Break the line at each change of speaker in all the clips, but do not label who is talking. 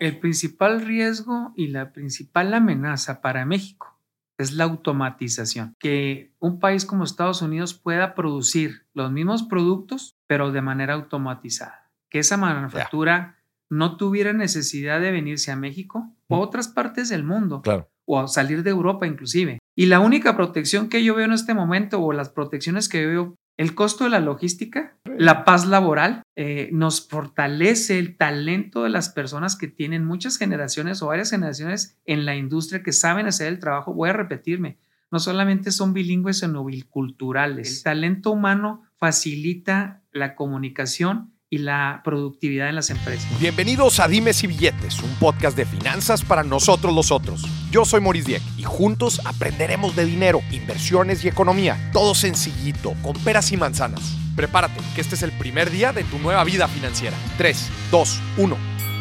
El principal riesgo y la principal amenaza para México es la automatización. Que un país como Estados Unidos pueda producir los mismos productos, pero de manera automatizada. Que esa manufactura no tuviera necesidad de venirse a México o a otras partes del mundo.
Claro.
O a salir de Europa inclusive. Y la única protección que yo veo en este momento o las protecciones que veo el costo de la logística, la paz laboral, eh, nos fortalece el talento de las personas que tienen muchas generaciones o varias generaciones en la industria que saben hacer el trabajo. Voy a repetirme, no solamente son bilingües, sino biculturales. El talento humano facilita la comunicación y la productividad en las empresas.
Bienvenidos a Dimes y Billetes, un podcast de finanzas para nosotros los otros. Yo soy Maurice Dieck y juntos aprenderemos de dinero, inversiones y economía. Todo sencillito, con peras y manzanas. Prepárate, que este es el primer día de tu nueva vida financiera. 3, 2, 1.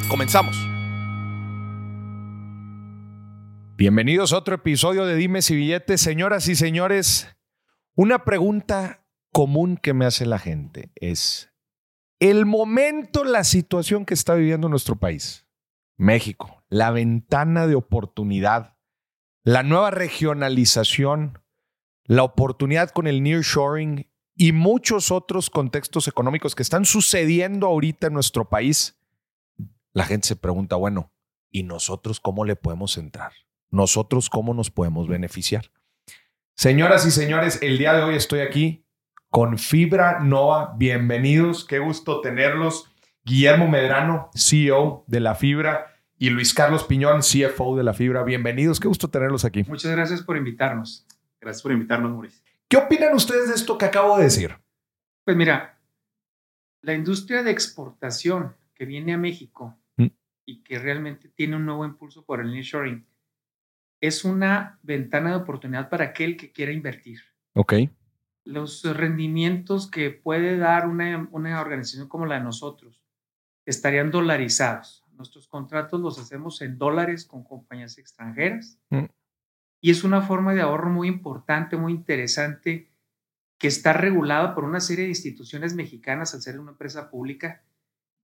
Comenzamos. Bienvenidos a otro episodio de Dimes y Billetes. Señoras y señores, una pregunta común que me hace la gente es el momento, la situación que está viviendo nuestro país, México, la ventana de oportunidad, la nueva regionalización, la oportunidad con el nearshoring y muchos otros contextos económicos que están sucediendo ahorita en nuestro país, la gente se pregunta, bueno, ¿y nosotros cómo le podemos entrar? ¿Nosotros cómo nos podemos beneficiar? Señoras y señores, el día de hoy estoy aquí con Fibra Nova. Bienvenidos, qué gusto tenerlos. Guillermo Medrano, CEO de la Fibra, y Luis Carlos Piñón, CFO de la Fibra. Bienvenidos, qué gusto tenerlos aquí.
Muchas gracias por invitarnos.
Gracias por invitarnos, Mauricio.
¿Qué opinan ustedes de esto que acabo de decir?
Pues mira, la industria de exportación que viene a México mm. y que realmente tiene un nuevo impulso por el nearshoring es una ventana de oportunidad para aquel que quiera invertir.
Ok
los rendimientos que puede dar una, una organización como la de nosotros estarían dolarizados. Nuestros contratos los hacemos en dólares con compañías extranjeras mm. y es una forma de ahorro muy importante, muy interesante, que está regulada por una serie de instituciones mexicanas al ser una empresa pública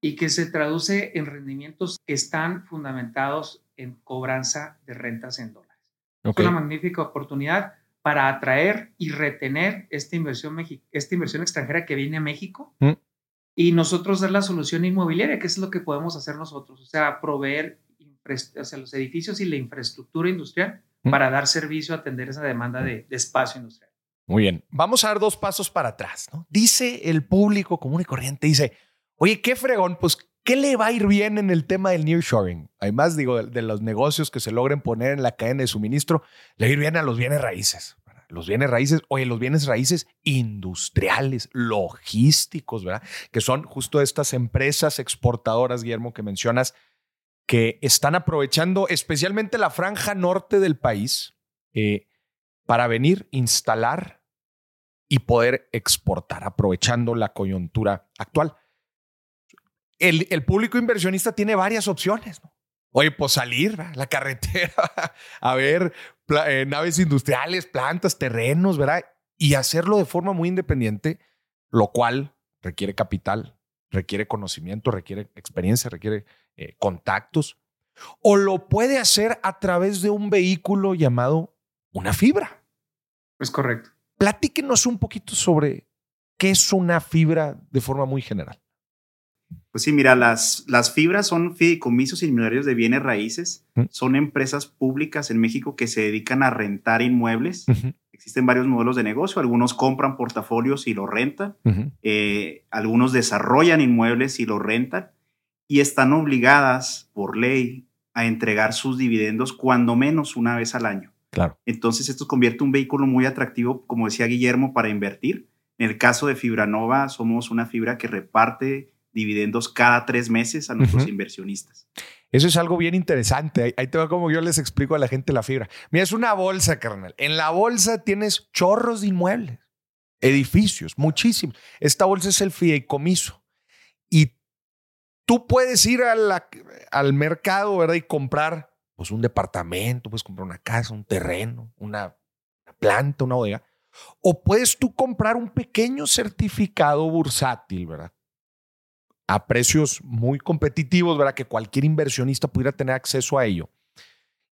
y que se traduce en rendimientos que están fundamentados en cobranza de rentas en dólares. Es una magnífica oportunidad para atraer y retener esta inversión, esta inversión extranjera que viene a México mm. y nosotros dar la solución inmobiliaria, que es lo que podemos hacer nosotros, o sea, proveer o los edificios y la infraestructura industrial mm. para dar servicio, atender esa demanda de, espacio industrial.
Muy bien, vamos a dar dos pasos para atrás. ¿no? Dice el público común y corriente, dice, oye, qué fregón, pues ¿Qué le va a ir bien en el tema del nearshoring? Además, digo, de, los negocios que se logren poner en la cadena de suministro, le va a ir bien a los bienes raíces. Los bienes raíces, oye, los bienes raíces industriales, logísticos, ¿verdad? Que son justo estas empresas exportadoras, Guillermo, que mencionas, que están aprovechando especialmente la franja norte del país eh, para venir, instalar y poder exportar, aprovechando la coyuntura actual el, público inversionista tiene varias opciones. Oye, pues salir a la carretera, a ver eh, naves industriales, plantas, terrenos, ¿verdad? Y hacerlo de forma muy independiente, lo cual requiere capital, requiere conocimiento, requiere experiencia, requiere eh, contactos. O lo puede hacer a través de un vehículo llamado una fibra.
Es correcto.
Platíquenos un poquito sobre qué es una fibra de forma muy general.
Pues sí, mira, las, las fibras son fideicomisos inmobiliarios de bienes raíces. Son empresas públicas en México que se dedican a rentar inmuebles. Existen varios modelos de negocio. Algunos compran portafolios y lo rentan. Eh, algunos desarrollan inmuebles y lo rentan. Y están obligadas por ley a entregar sus dividendos cuando menos una vez al año.
Claro.
Entonces esto convierte un vehículo muy atractivo, como decía Guillermo, para invertir. En el caso de Fibranova, somos una fibra que reparte dividendos cada tres meses a nuestros inversionistas.
Eso es algo bien interesante. Ahí te va como yo les explico a la gente la fibra. Mira, es una bolsa, carnal. En la bolsa tienes chorros de inmuebles, edificios, muchísimos. Esta bolsa es el fideicomiso. Y tú puedes ir al mercado, ¿verdad? Y comprar pues, un departamento, puedes comprar una casa, un terreno, una planta, una bodega. O puedes tú comprar un pequeño certificado bursátil, ¿verdad? A precios muy competitivos, ¿verdad? Que cualquier inversionista pudiera tener acceso a ello.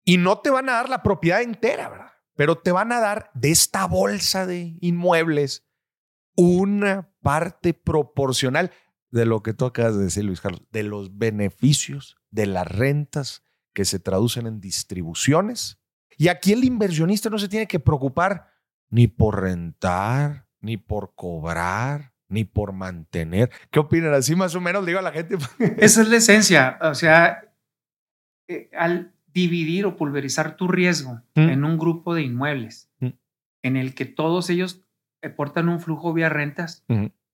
Y no te van a dar la propiedad entera, ¿verdad? Pero te van a dar de esta bolsa de inmuebles una parte proporcional de lo que tú acabas de decir, Luis Carlos, de los beneficios de las rentas que se traducen en distribuciones. Y aquí el inversionista no se tiene que preocupar ni por rentar, ni por cobrar, ni por mantener. ¿Qué opinan? Así más o menos digo a la gente.
Esa es la esencia. O sea, eh, al dividir o pulverizar tu riesgo
Mm.
en un grupo de inmuebles
Mm.
en el que todos ellos aportan un flujo vía rentas,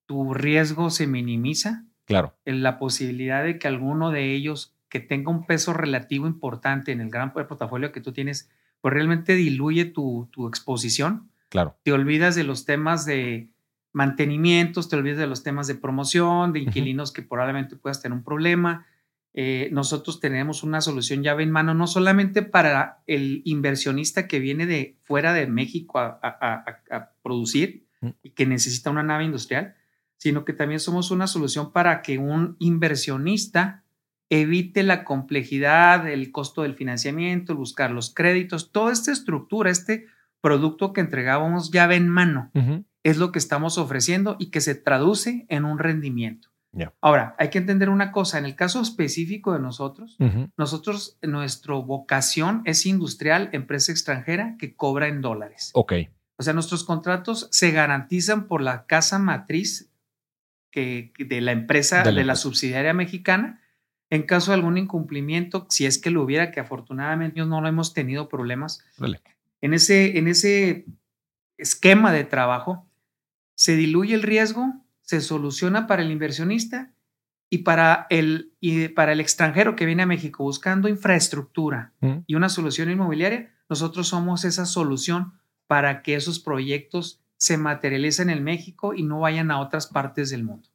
tu riesgo se minimiza.
Claro.
En la posibilidad de que alguno de ellos que tenga un peso relativo importante en el gran portafolio que tú tienes, pues realmente diluye tu, tu exposición.
Claro.
Te olvidas de los temas de mantenimientos, te olvidas de los temas de promoción, de inquilinos que probablemente puedas tener un problema. Eh, nosotros tenemos una solución llave en mano, no solamente para el inversionista que viene de fuera de México a, a- a- a producir
Mm.
y que necesita una nave industrial, sino que también somos una solución para que un inversionista evite la complejidad, el costo del financiamiento, buscar los créditos, toda esta estructura, este producto que entregábamos llave en mano,
Ujú.
Es lo que estamos ofreciendo y que se traduce en un rendimiento. Ahora, hay que entender una cosa, en el caso específico de nosotros, nosotros, nuestra vocación es industrial, empresa extranjera que cobra en dólares.
Ok.
O sea, nuestros contratos se garantizan por la casa matriz que, de la empresa,
De
de
la
subsidiaria mexicana. En caso de algún incumplimiento, si es que lo hubiera, que afortunadamente no lo hemos tenido problemas, en ese, en ese esquema de trabajo, se diluye el riesgo, se soluciona para el inversionista y para el, y para el extranjero que viene a México buscando infraestructura y una solución inmobiliaria, nosotros somos esa solución para que esos proyectos se materialicen en México y no vayan a otras partes del mundo.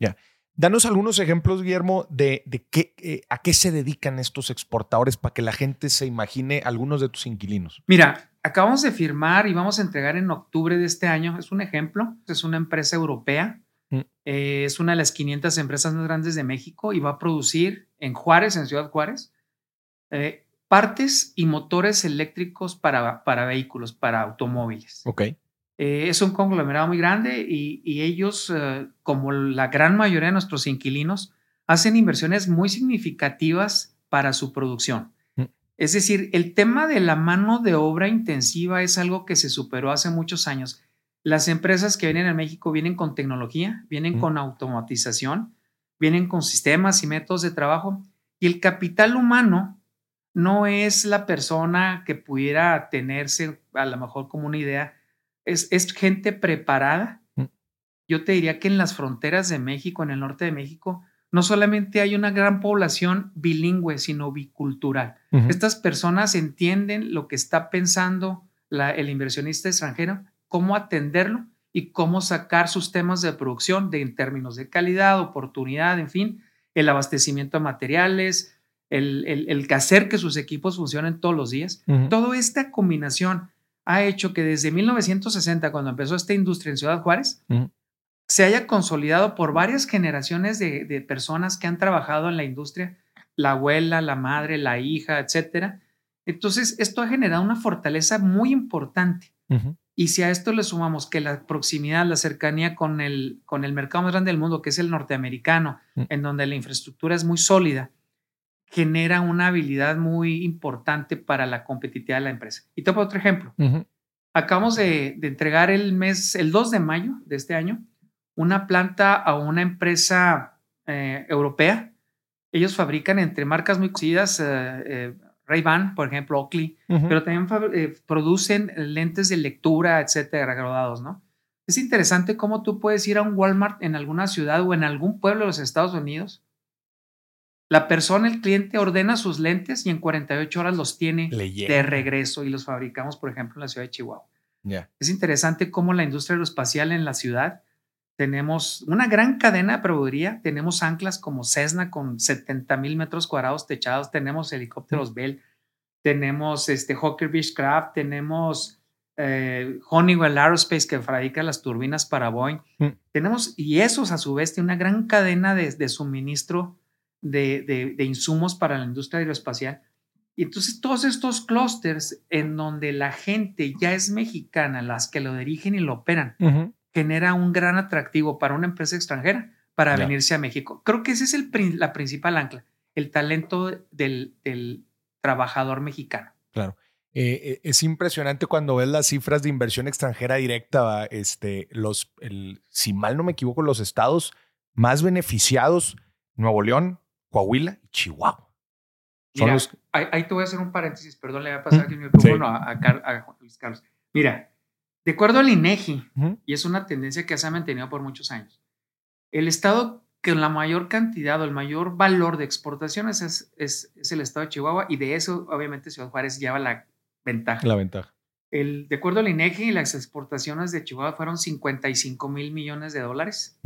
Danos algunos ejemplos, Guillermo, de, de qué, eh, a qué se dedican estos exportadores para que la gente se imagine algunos de tus inquilinos.
Mira, acabamos de firmar y vamos a entregar en octubre de este año. Es un ejemplo. Es una empresa europea.
Mm.
Eh, es una de las 500 empresas más grandes de México y va a producir en Juárez, en Ciudad Juárez, eh, partes y motores eléctricos para, para vehículos, para automóviles.
Ok.
Eh, es un conglomerado muy grande y, y ellos, como la gran mayoría de nuestros inquilinos, hacen inversiones muy significativas para su producción. Es decir, el tema de la mano de obra intensiva es algo que se superó hace muchos años. Las empresas que vienen a México vienen con tecnología, vienen con automatización, vienen con sistemas y métodos de trabajo y el capital humano no es la persona que pudiera tenerse a lo mejor como una idea, es, es gente preparada.
Mm.
Yo te diría que en las fronteras de México, en el norte de México, no solamente hay una gran población bilingüe, sino bicultural. Estas personas entienden lo que está pensando la- el inversionista extranjero, cómo atenderlo y cómo sacar sus temas de producción de, en términos de calidad, oportunidad, en fin, el abastecimiento de materiales, el, el, el hacer que sus equipos funcionen todos los días.
Ujú.
Toda esta combinación ha hecho que desde 1960, cuando empezó esta industria en Ciudad Juárez. Se haya consolidado por varias generaciones de, de personas que han trabajado en la industria, la abuela, la madre, la hija, etcétera. Entonces, esto ha generado una fortaleza muy importante. Y si a esto le sumamos que la proximidad, la cercanía con el, con el mercado más grande del mundo, que es el norteamericano,
Mm.
en donde la infraestructura es muy sólida, genera una habilidad muy importante para la competitividad de la empresa. Y te pongo otro ejemplo.
Ujú.
Acabamos de, de entregar el mes, el 2 de mayo de este año, una planta a una empresa eh, europea. Ellos fabrican entre marcas muy conocidas, eh, eh, Ray-Ban, por ejemplo, Oakley,
Ujú.
pero también eh, producen lentes de lectura, etcétera, graduados, ¿no? Es interesante cómo tú puedes ir a un Walmart en alguna ciudad o en algún pueblo de los Estados Unidos. La persona, el cliente, ordena sus lentes y en 48 horas los tiene
Le llega.
de regreso y los fabricamos, por ejemplo, en la ciudad de Chihuahua.
Ya.
Es interesante cómo la industria aeroespacial en la ciudad tenemos una gran cadena de proveeduría. Tenemos anclas como Cessna con 70 mil metros cuadrados techados. Tenemos helicópteros Bell. Tenemos este Hawker Beechcraft. Tenemos eh, Honeywell Aerospace que fabrica las turbinas para Boeing.
Mm.
Tenemos, y esos a su vez tienen una gran cadena de, de suministro de, de- de insumos para la industria aeroespacial. Y entonces todos estos clústeres en donde la gente ya es mexicana, las que lo dirigen y lo operan, genera un gran atractivo para una empresa extranjera para venirse a México. Creo que esa es el, la principal ancla, el talento del, del trabajador mexicano.
Claro. Eh, eh, es impresionante cuando ves las cifras de inversión extranjera directa, va, este, los, el, si mal no me equivoco, los estados más beneficiados, Nuevo León, Coahuila y Chihuahua.
Mira,
los-
ahí, ahí te voy a hacer un paréntesis, perdón, le voy a pasar aquí el micrófono
sí.
a, a Car- a Juan Luis Carlos. Mira, de acuerdo al INEGI,
Ujú.
y es una tendencia que se ha mantenido por muchos años, el estado que la mayor cantidad o el mayor valor de exportaciones es, es, es el estado de Chihuahua y de eso obviamente Ciudad Juárez lleva la ventaja.
La ventaja.
El, de acuerdo al INEGI, las exportaciones de Chihuahua fueron 55 mil millones de dólares.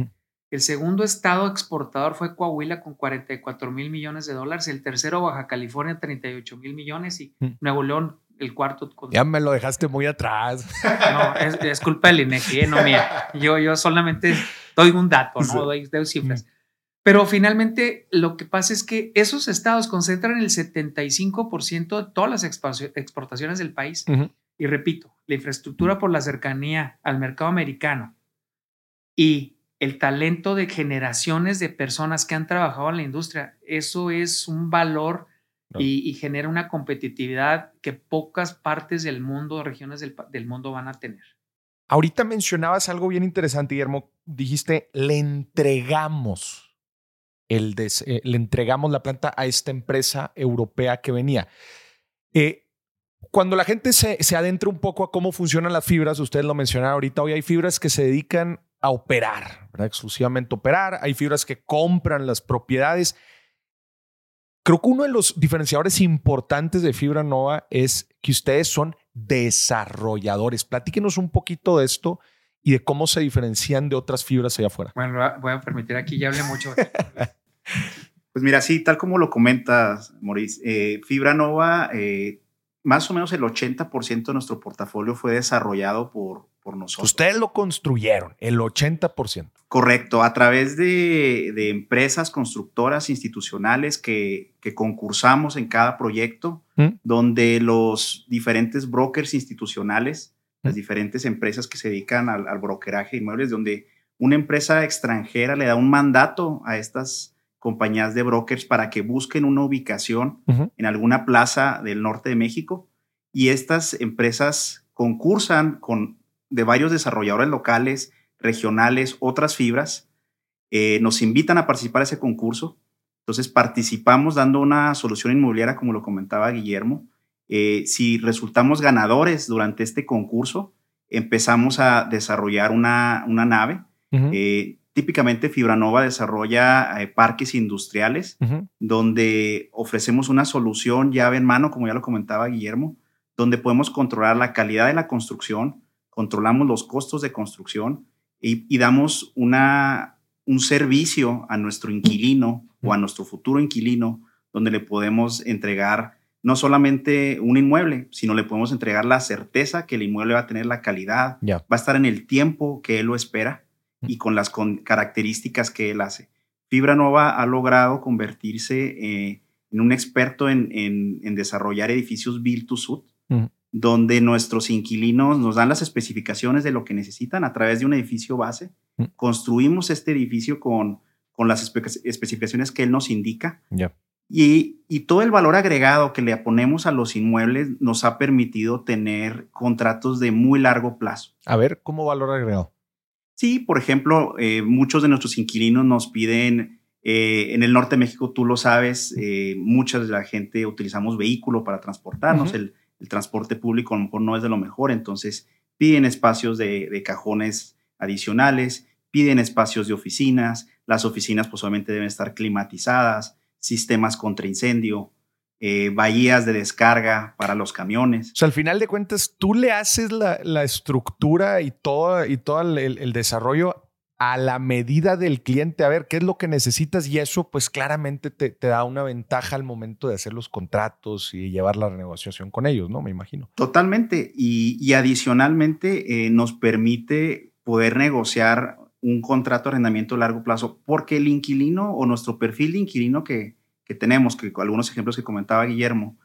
El segundo estado exportador fue Coahuila con 44 mil millones de dólares. El tercero, Baja California, 38 mil millones. Y. Nuevo León, el cuarto. Con...
Ya me lo dejaste muy atrás.
No, es, es culpa del INEGI, eh, no mía. Yo, yo solamente doy un dato. ¿no? Doy, doy cifras. Pero finalmente lo que pasa es que esos estados concentran el 75% de todas las exportaci- exportaciones del país.
Ujú.
Y repito, la infraestructura por la cercanía al mercado americano y el talento de generaciones de personas que han trabajado en la industria, eso es un valor
No.
y, y genera una competitividad que pocas partes del mundo, regiones del, del mundo van a tener.
Ahorita mencionabas algo bien interesante, Guillermo. Dijiste, le entregamos el des- eh, le entregamos la planta a esta empresa europea que venía. Eh, cuando la gente se, se adentra un poco a cómo funcionan las fibras, ustedes lo mencionaron ahorita, hoy hay fibras que se dedican a operar, ¿verdad? exclusivamente operar, hay fibras que compran las propiedades. Creo que uno de los diferenciadores importantes de Fibra Nova es que ustedes son desarrolladores. Platíquenos un poquito de esto y de cómo se diferencian de otras fibras allá afuera.
Bueno, voy a permitir aquí, ya hablé mucho.
Pues mira, sí, tal como lo comentas, Maurice, eh, Fibra Nova, eh, más o menos el 80% de nuestro portafolio fue desarrollado por, por nosotros.
Ustedes lo construyeron, el 80%.
Correcto, a través de, de empresas constructoras institucionales que, que concursamos en cada proyecto,
¿Mm?
donde los diferentes brokers institucionales, las
¿Mm?
diferentes empresas que se dedican al, al brokeraje de inmuebles, donde una empresa extranjera le da un mandato a estas compañías de brokers para que busquen una ubicación en alguna plaza del norte de México y estas empresas concursan con de varios desarrolladores locales, regionales, otras fibras, eh, nos invitan a participar a ese concurso. Entonces participamos dando una solución inmobiliaria, como lo comentaba Guillermo. Eh, si resultamos ganadores durante este concurso, empezamos a desarrollar una, una nave.
Ujú.
Eh, típicamente Fibranova desarrolla eh, parques industriales donde ofrecemos una solución llave en mano, como ya lo comentaba Guillermo, donde podemos controlar la calidad de la construcción, controlamos los costos de construcción y, y damos una, un servicio a nuestro inquilino o a nuestro futuro inquilino, donde le podemos entregar no solamente un inmueble, sino le podemos entregar la certeza que el inmueble va a tener la calidad,
Ya.
va a estar en el tiempo que él lo espera y con las con- características que él hace. Fibra Nova ha logrado convertirse eh, en un experto en, en- en desarrollar edificios build to suit,
Ujú.
Donde nuestros inquilinos nos dan las especificaciones de lo que necesitan a través de un edificio base.
Ujú.
Construimos este edificio con, con las espe- especificaciones que él nos indica.
Ya.
Y, y todo el valor agregado que le ponemos a los inmuebles nos ha permitido tener contratos de muy largo plazo.
A ver, ¿cómo valor agregado?
Sí, por ejemplo, eh, muchos de nuestros inquilinos nos piden, eh, en el norte de México, tú lo sabes, eh, mucha de la gente utilizamos vehículo para transportarnos, el, el transporte público a lo mejor no es de lo mejor, entonces piden espacios de, cajones adicionales, piden espacios de oficinas, las oficinas pues obviamente deben estar climatizadas, sistemas contra incendio, eh, bahías de descarga para los camiones.
O sea, al final de cuentas, tú le haces la, la estructura y todo, y todo el- el desarrollo a la medida del cliente, a ver qué es lo que necesitas y eso pues claramente te, te, da una ventaja al momento de hacer los contratos y llevar la renegociación con ellos, ¿no? Me imagino.
Totalmente. Y, y adicionalmente eh, nos permite poder negociar un contrato de arrendamiento a largo plazo porque el inquilino o nuestro perfil de inquilino que, que tenemos, que algunos ejemplos que comentaba Guillermo,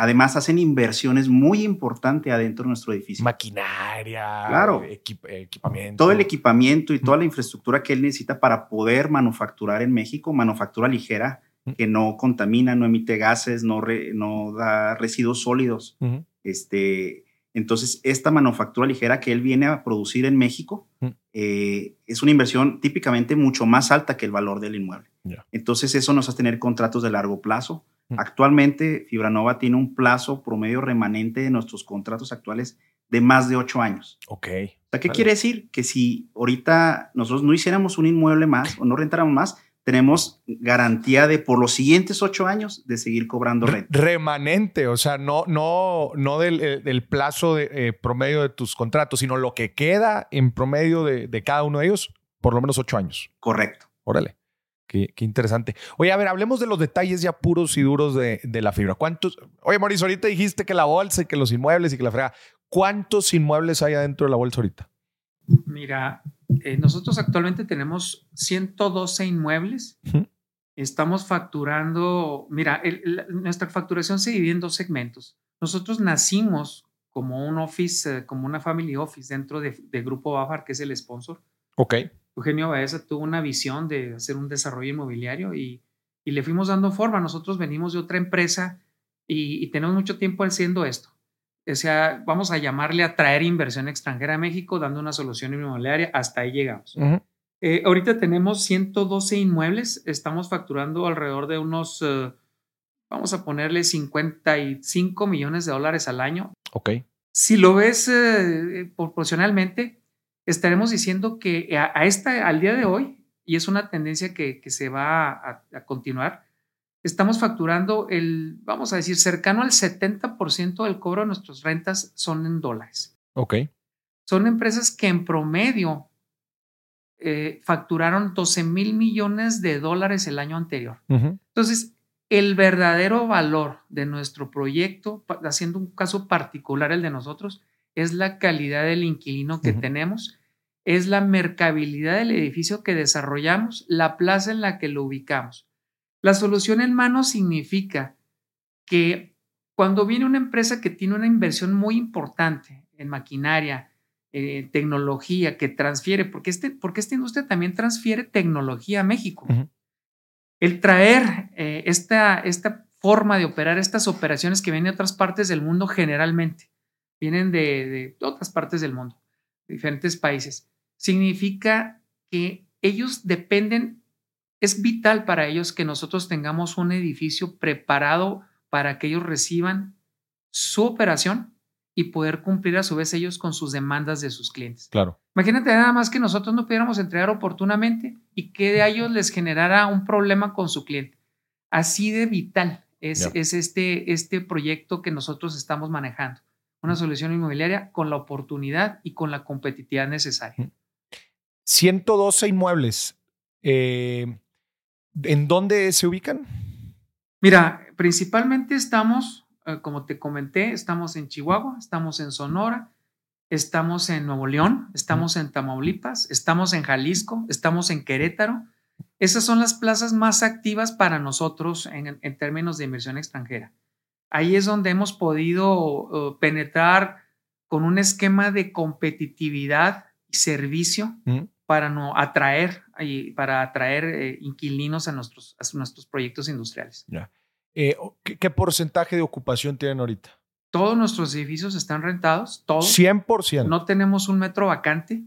Además, hacen inversiones muy importantes adentro de nuestro edificio.
Maquinaria,
claro.
equipamiento.
Todo el equipamiento y toda la infraestructura que él necesita para poder manufacturar en México, manufactura ligera, que no contamina, no emite gases, no, no da residuos sólidos. este, entonces, esta manufactura ligera que él viene a producir en México eh, es una inversión típicamente mucho más alta que el valor del inmueble. Entonces, eso nos hace tener contratos de largo plazo Actualmente, Fibranova tiene un plazo promedio remanente de nuestros contratos actuales de más de ocho años.
Ok.
O sea, ¿qué quiere decir? Que si ahorita nosotros no hiciéramos un inmueble más o no rentáramos más, tenemos garantía de por los siguientes ocho años de seguir cobrando renta.
Remanente, o sea, no, no, no del, plazo de, eh, promedio de tus contratos, sino lo que queda en promedio de, de cada uno de ellos, por lo menos ocho años.
Correcto.
Órale. Qué, interesante. Oye, a ver, hablemos de los detalles ya puros y duros de, la fibra. ¿Cuántos? Oye, Mauricio, ahorita dijiste que la bolsa y que los inmuebles y que la frega. ¿Cuántos inmuebles hay adentro de la bolsa ahorita?
Mira, eh, nosotros actualmente tenemos 112 inmuebles. Estamos facturando, mira, nuestra facturación se divide en dos segmentos. Nosotros nacimos como un office, eh, como una family office dentro de, de Grupo Bafar, que es el sponsor.
Ok.
Eugenio Baeza tuvo una visión de hacer un desarrollo inmobiliario y, le fuimos dando forma. Nosotros venimos de otra empresa y, tenemos mucho tiempo haciendo esto. O sea, vamos a llamarle a traer inversión extranjera a México, dando una solución inmobiliaria. Hasta ahí llegamos. Eh, ahorita tenemos 112 inmuebles. Estamos facturando alrededor de unos, eh, vamos a ponerle 55 millones de dólares al año.
Ok.
Si lo ves eh, proporcionalmente, estaremos diciendo que a, esta, al día de hoy, y es una tendencia que, se va a, continuar, estamos facturando el, vamos a decir, cercano al 70% del cobro de nuestras rentas son en dólares.
Ok.
Son empresas que en promedio eh, facturaron 12 mil millones de dólares el año anterior. Entonces, el verdadero valor de nuestro proyecto, haciendo un caso particular el de nosotros, es la calidad del inquilino que tenemos, es la mercabilidad del edificio que desarrollamos, la plaza en la que lo ubicamos. La solución en mano significa que cuando viene una empresa que tiene una inversión muy importante en maquinaria, en tecnología, que transfiere, porque, este, porque esta industria también transfiere tecnología a México. El traer eh, esta, esta forma de operar estas operaciones que vienen de otras partes del mundo generalmente, vienen de, otras partes del mundo, diferentes países. Significa que ellos dependen, es vital para ellos que nosotros tengamos un edificio preparado para que ellos reciban su operación y poder cumplir a su vez ellos con sus demandas de sus clientes.
Claro.
Imagínate nada más que nosotros no pudiéramos entregar oportunamente y que de ellos les generara un problema con su cliente. Así de vital es, es este, este proyecto que nosotros estamos manejando una solución inmobiliaria con la oportunidad y con la competitividad necesaria.
112 inmuebles. Eh, ¿En dónde se ubican?
Mira, principalmente estamos, eh, como te comenté, estamos en Chihuahua, estamos en Sonora, estamos en Nuevo León, estamos en Tamaulipas, estamos en Jalisco, estamos en Querétaro. Esas son las plazas más activas para nosotros en términos de inversión extranjera ahí es donde hemos podido uh, penetrar con un esquema de competitividad y servicio para no atraer para atraer eh, inquilinos a nuestros, a nuestros proyectos industriales.
Eh, ¿qué, porcentaje de ocupación tienen ahorita?
Todos nuestros edificios están rentados, todos.
100%.
No tenemos un metro vacante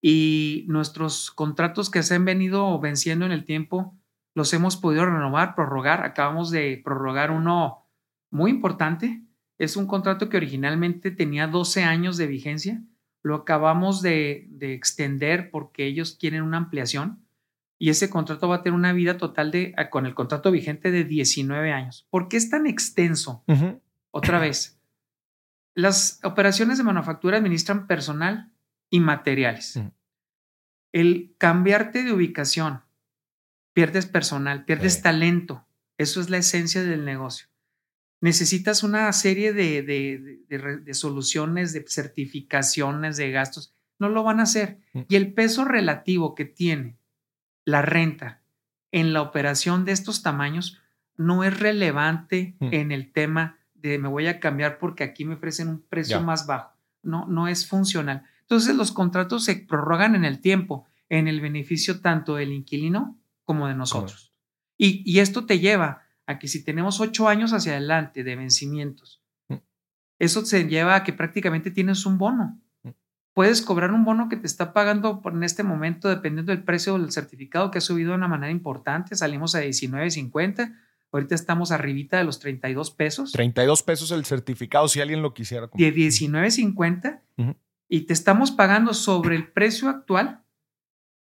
y nuestros contratos que se han venido venciendo en el tiempo los hemos podido renovar, prorrogar. Acabamos de prorrogar uno muy importante. Es un contrato que originalmente tenía 12 años de vigencia. Lo acabamos de, extender porque ellos quieren una ampliación y ese contrato va a tener una vida total de, ah, con el contrato vigente de 19 años. ¿Por qué es tan extenso? Otra vez, las operaciones de manufactura administran personal y materiales. el cambiarte de ubicación, pierdes personal, pierdes talento. Eso es la esencia del negocio. Necesitas una serie de, de, soluciones, de certificaciones, de gastos. No lo van a hacer. Mm. Y el peso relativo que tiene la renta en la operación de estos tamaños no es relevante mm. en el tema de me voy a cambiar porque aquí me ofrecen un precio más bajo. No, no es funcional. Entonces los contratos se prorrogan en el tiempo, en el beneficio tanto del inquilino como de nosotros. Y, y, esto te lleva a que si tenemos ocho años hacia adelante de vencimientos, mm. eso se lleva a que prácticamente tienes un bono. Mm. Puedes cobrar un bono que te está pagando por en este momento, dependiendo del precio del certificado, que ha subido de una manera importante. Salimos a 19.50 Ahorita estamos arribita de los 32 pesos.
32 pesos el certificado si alguien lo quisiera
comprar. De 19.50 y te estamos pagando sobre el precio actual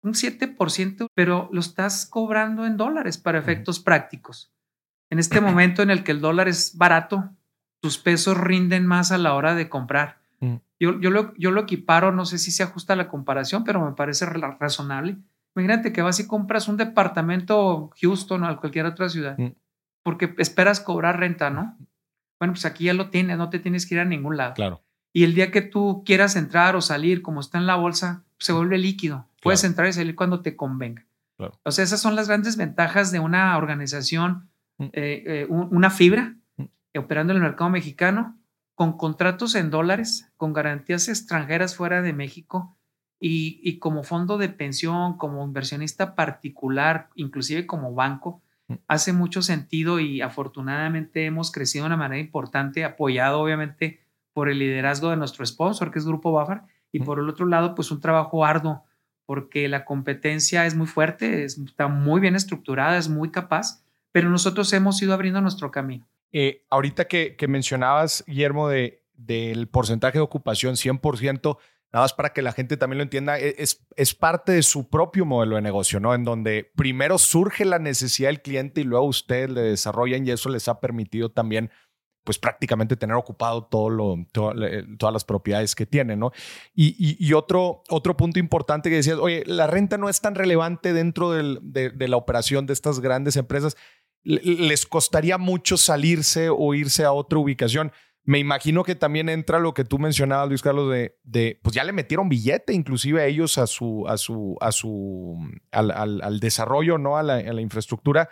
un 7%, pero lo estás cobrando en dólares para efectos prácticos. En este momento en el que el dólar es barato, tus pesos rinden más a la hora de comprar. Yo, yo, lo, yo lo equiparo, no sé si se ajusta a la comparación, pero me parece razonable. Imagínate que vas y compras un departamento Houston o cualquier otra ciudad porque esperas cobrar renta, ¿no? Bueno, pues aquí ya lo tienes, no te tienes que ir a ningún lado.
Claro.
Y el día que tú quieras entrar o salir, como está en la bolsa, se vuelve líquido. Puedes entrar y salir cuando te convenga. Claro. O sea, esas son las grandes ventajas de una organización, mm. Eh, eh, una fibra, mm. operando en el mercado mexicano, con contratos en dólares, con garantías extranjeras fuera de México y, y como fondo de pensión, como inversionista particular, inclusive como banco, hace mucho sentido y afortunadamente hemos crecido de una manera importante, apoyado obviamente por el liderazgo de nuestro sponsor, que es Grupo Bafar, y por el otro lado, pues un trabajo arduo, porque la competencia es muy fuerte, está muy bien estructurada, es muy capaz, pero nosotros hemos ido abriendo nuestro camino.
Eh, ahorita que, mencionabas, Guillermo, de, del porcentaje de ocupación 100%, nada más para que la gente también lo entienda, e, es, parte de su propio modelo de negocio, ¿no? En donde primero surge la necesidad del cliente y luego ustedes le desarrollan y eso les ha permitido también pues prácticamente tener ocupado todo lo, todas las propiedades que tienen, ¿no? Y, otro, otro punto importante que decías, oye, la renta no es tan relevante dentro de, de, la operación de estas grandes empresas. Les costaría mucho salirse o irse a otra ubicación. Me imagino que también entra lo que tú mencionabas, Luis Carlos, de, de pues ya le metieron billete inclusive a ellos a su, a su, a su, al, al, desarrollo, ¿no? A la, a la, infraestructura.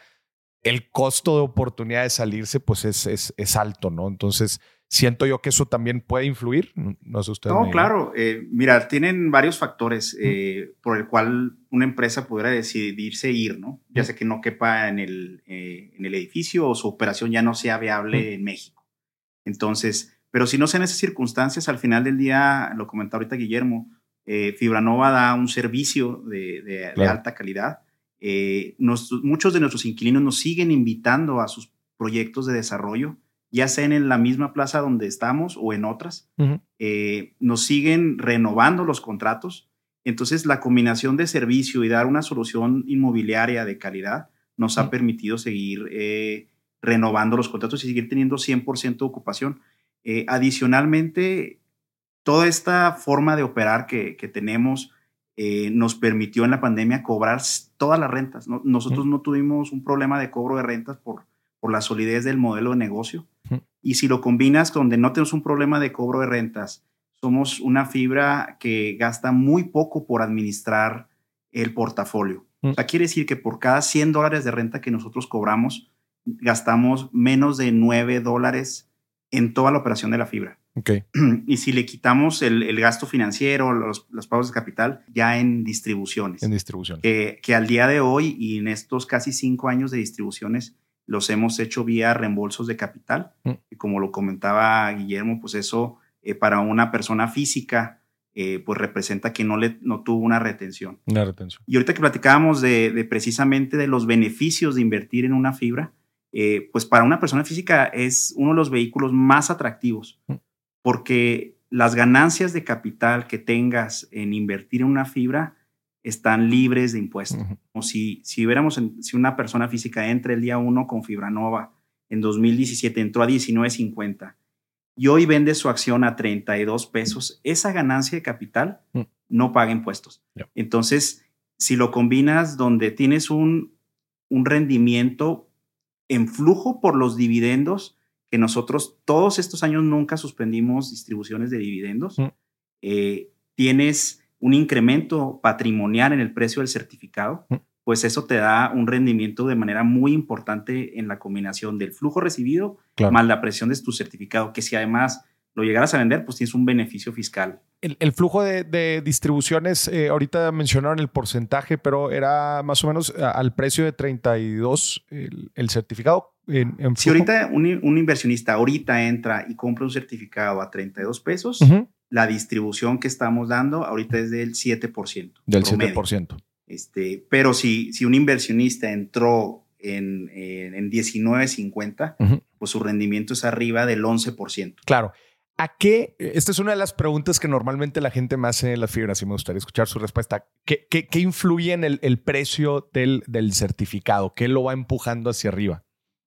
El costo de oportunidad de salirse, pues es, es, es, alto, ¿no? Entonces, siento yo que eso también puede influir. No sé ustedes.
No, claro. Eh, mira, tienen varios factores eh, por el cual una empresa pudiera decidirse ir, ¿no? Ya sea que no quepa en el, eh, en el edificio o su operación ya no sea viable en México. Entonces, pero si no sean esas circunstancias, al final del día, lo comentaba ahorita Guillermo, eh, Fibranova da un servicio de, alta calidad. Eh, muchos de nuestros inquilinos nos siguen invitando a sus proyectos de desarrollo, ya sea en la misma plaza donde estamos o en otras. Eh, nos siguen renovando los contratos. Entonces, la combinación de servicio y dar una solución inmobiliaria de calidad nos ha permitido seguir renovando los contratos y seguir teniendo 100% de ocupación. Eh, adicionalmente, toda esta forma de operar que, tenemos eh, nos permitió en la pandemia cobrar todas las rentas. Nosotros no tuvimos un problema de cobro de rentas por, por la solidez del modelo de negocio. Y si lo combinas donde no tenemos un problema de cobro de rentas, somos una fibra que gasta muy poco por administrar el portafolio. O sea, quiere decir que por cada 100 dólares de renta que nosotros cobramos, gastamos menos de 9 dólares en toda la operación de la fibra.
Okay.
Y si le quitamos el, gasto financiero, los, los, pagos de capital, ya en distribuciones.
En distribución.
Que, que al día de hoy y en estos casi cinco años de distribuciones, los hemos hecho vía reembolsos de capital. Mm. Y como lo comentaba Guillermo, pues eso eh, para una persona física, eh, pues representa que no, le, no tuvo una retención.
Una retención.
Y ahorita que platicábamos de, de precisamente de los beneficios de invertir en una fibra, eh, pues para una persona física es uno de los vehículos más atractivos, mm. porque las ganancias de capital que tengas en invertir en una fibra están libres de impuestos. Como si, si, hubiéramos, si una persona física entra el día 1 con Fibra Nova, en 2017 entró a 19.50 y hoy vende su acción a 32 pesos, esa ganancia de capital mm. no paga impuestos. Entonces, si lo combinas donde tienes un, un rendimiento en flujo por los dividendos, que nosotros todos estos años nunca suspendimos distribuciones de dividendos, mm. eh, tienes un incremento patrimonial en el precio del certificado, mm. pues eso te da un rendimiento de manera muy importante en la combinación del flujo recibido más la presión de tu certificado, que si además lo llegaras a vender, pues tienes un beneficio fiscal.
El, flujo de, distribuciones, eh, ahorita mencionaron el porcentaje, pero era más o menos al precio de 32 el, certificado. En,
si ahorita un, inversionista ahorita entra y compra un certificado a 32 pesos, la distribución que estamos dando ahorita es del 7%.
Del 7%.
Este, pero si, si un inversionista entró en, en, 19.50, pues su rendimiento es arriba del 11%.
Claro. ¿A qué? Esta es una de las preguntas que normalmente la gente me hace en las fibras y me gustaría escuchar su respuesta. ¿Qué, qué, influye en el, precio del, del, certificado? ¿Qué lo va empujando hacia arriba?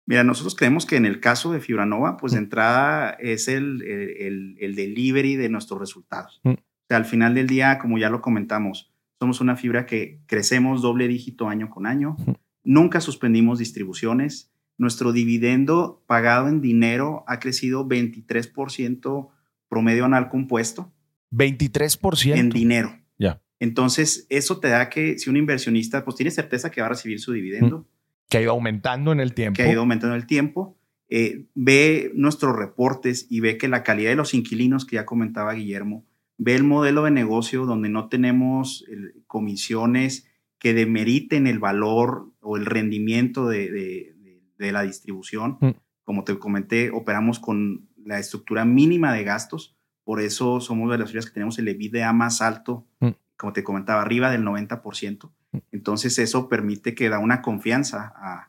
Mira, nosotros creemos que en el caso de Fibranova, pues de entrada es el, el, el, delivery de nuestros resultados. O sea, al final del día, como ya lo comentamos, somos una fibra que crecemos doble dígito año con año. Nunca suspendimos distribuciones nuestro dividendo pagado en dinero ha crecido 23% promedio anual compuesto.
23%.
En dinero.
Ya.
Entonces, eso te da que si un inversionista pues tiene certeza que va a recibir su dividendo.
Que ha ido aumentando en el tiempo.
Que ha ido aumentando en el tiempo. Eh, ve nuestros reportes y ve que la calidad de los inquilinos que ya comentaba Guillermo, ve el modelo de negocio donde no tenemos comisiones que demeriten el valor o el rendimiento de, de la distribución. Mm. Como te comenté, operamos con la estructura mínima de gastos, por eso somos de las ciudades que tenemos el EBITDA más alto, mm. como te comentaba, arriba del 90%. Entonces eso permite que da una confianza a,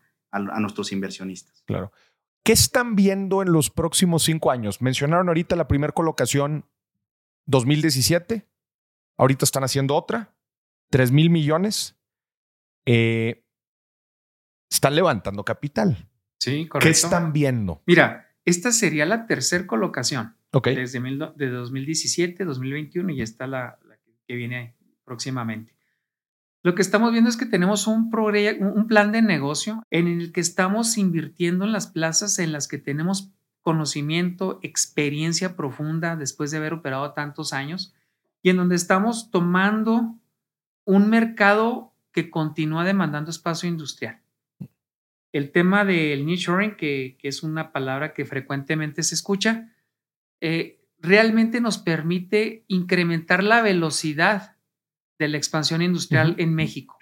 nuestros inversionistas.
Claro. ¿Qué están viendo en los próximos cinco años? Mencionaron ahorita la primera colocación 2017. Ahorita están haciendo otra. 3 mil millones. Eh, están levantando capital.
Sí, correcto.
¿Qué están viendo?
Mira, esta sería la tercera colocación.
Ok.
Desde de 2017, 2021 y está la, la que viene próximamente. Lo que estamos viendo es que tenemos un, plan de negocio en el que estamos invirtiendo en las plazas en las que tenemos conocimiento, experiencia profunda después de haber operado tantos años y en donde estamos tomando un mercado que continúa demandando espacio industrial. El tema del nearshoring, que, que es una palabra que frecuentemente se escucha, eh, realmente nos permite incrementar la velocidad de la expansión industrial en México.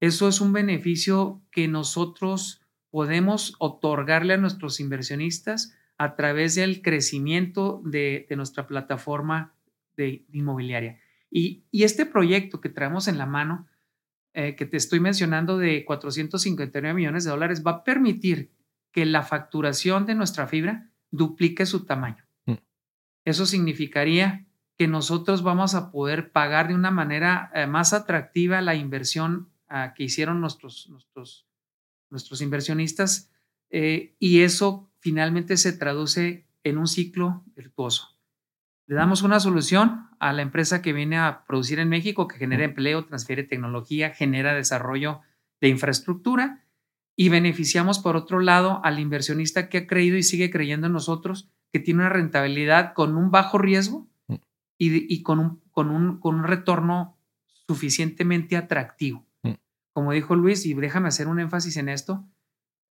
Eso es un beneficio que nosotros podemos otorgarle a nuestros inversionistas a través del crecimiento de, nuestra plataforma de, inmobiliaria. Y, y, este proyecto que traemos en la mano eh, que te estoy mencionando de 459 millones de dólares va a permitir que la facturación de nuestra fibra duplique su tamaño. Mm. Eso significaría que nosotros vamos a poder pagar de una manera eh, más atractiva la inversión ah, que hicieron nuestros, nuestros, nuestros inversionistas eh, y eso finalmente se traduce en un ciclo virtuoso. Le damos una solución a la empresa que viene a producir en México, que genera empleo, transfiere tecnología, genera desarrollo de infraestructura y beneficiamos por otro lado al inversionista que ha creído y sigue creyendo en nosotros, que tiene una rentabilidad con un bajo riesgo y, con, un, con, un, con un retorno suficientemente atractivo. Mm. Como dijo Luis, y déjame hacer un énfasis en esto,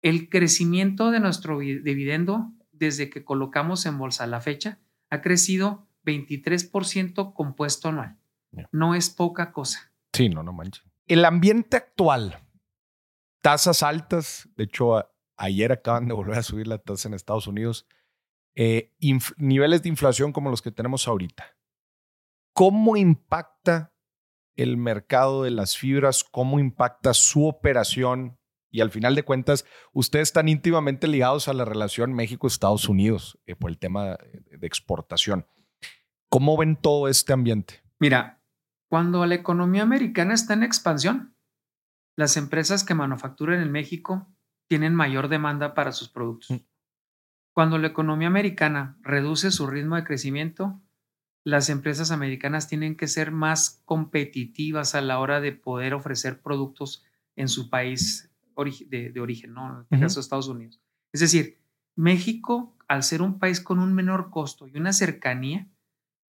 el crecimiento de nuestro dividendo desde que colocamos en bolsa la fecha ha crecido 23% compuesto anual. No es poca cosa.
Sí, no, no manches. El ambiente actual, tasas altas, de hecho, ayer acaban de volver a subir la tasa en Estados Unidos, eh, niveles de inflación como los que tenemos ahorita. ¿Cómo impacta el mercado de las fibras? ¿Cómo impacta su operación y al final de cuentas, ustedes están íntimamente ligados a la relación México-Estados Unidos eh, por el tema de exportación. ¿Cómo ven todo este ambiente?
Mira, cuando la economía americana está en expansión, las empresas que manufacturan en México tienen mayor demanda para sus productos. Mm. Cuando la economía americana reduce su ritmo de crecimiento, las empresas americanas tienen que ser más competitivas a la hora de poder ofrecer productos en su país de, origen, ¿no? En este caso Estados Unidos. Es decir, México, al ser un país con un menor costo y una cercanía,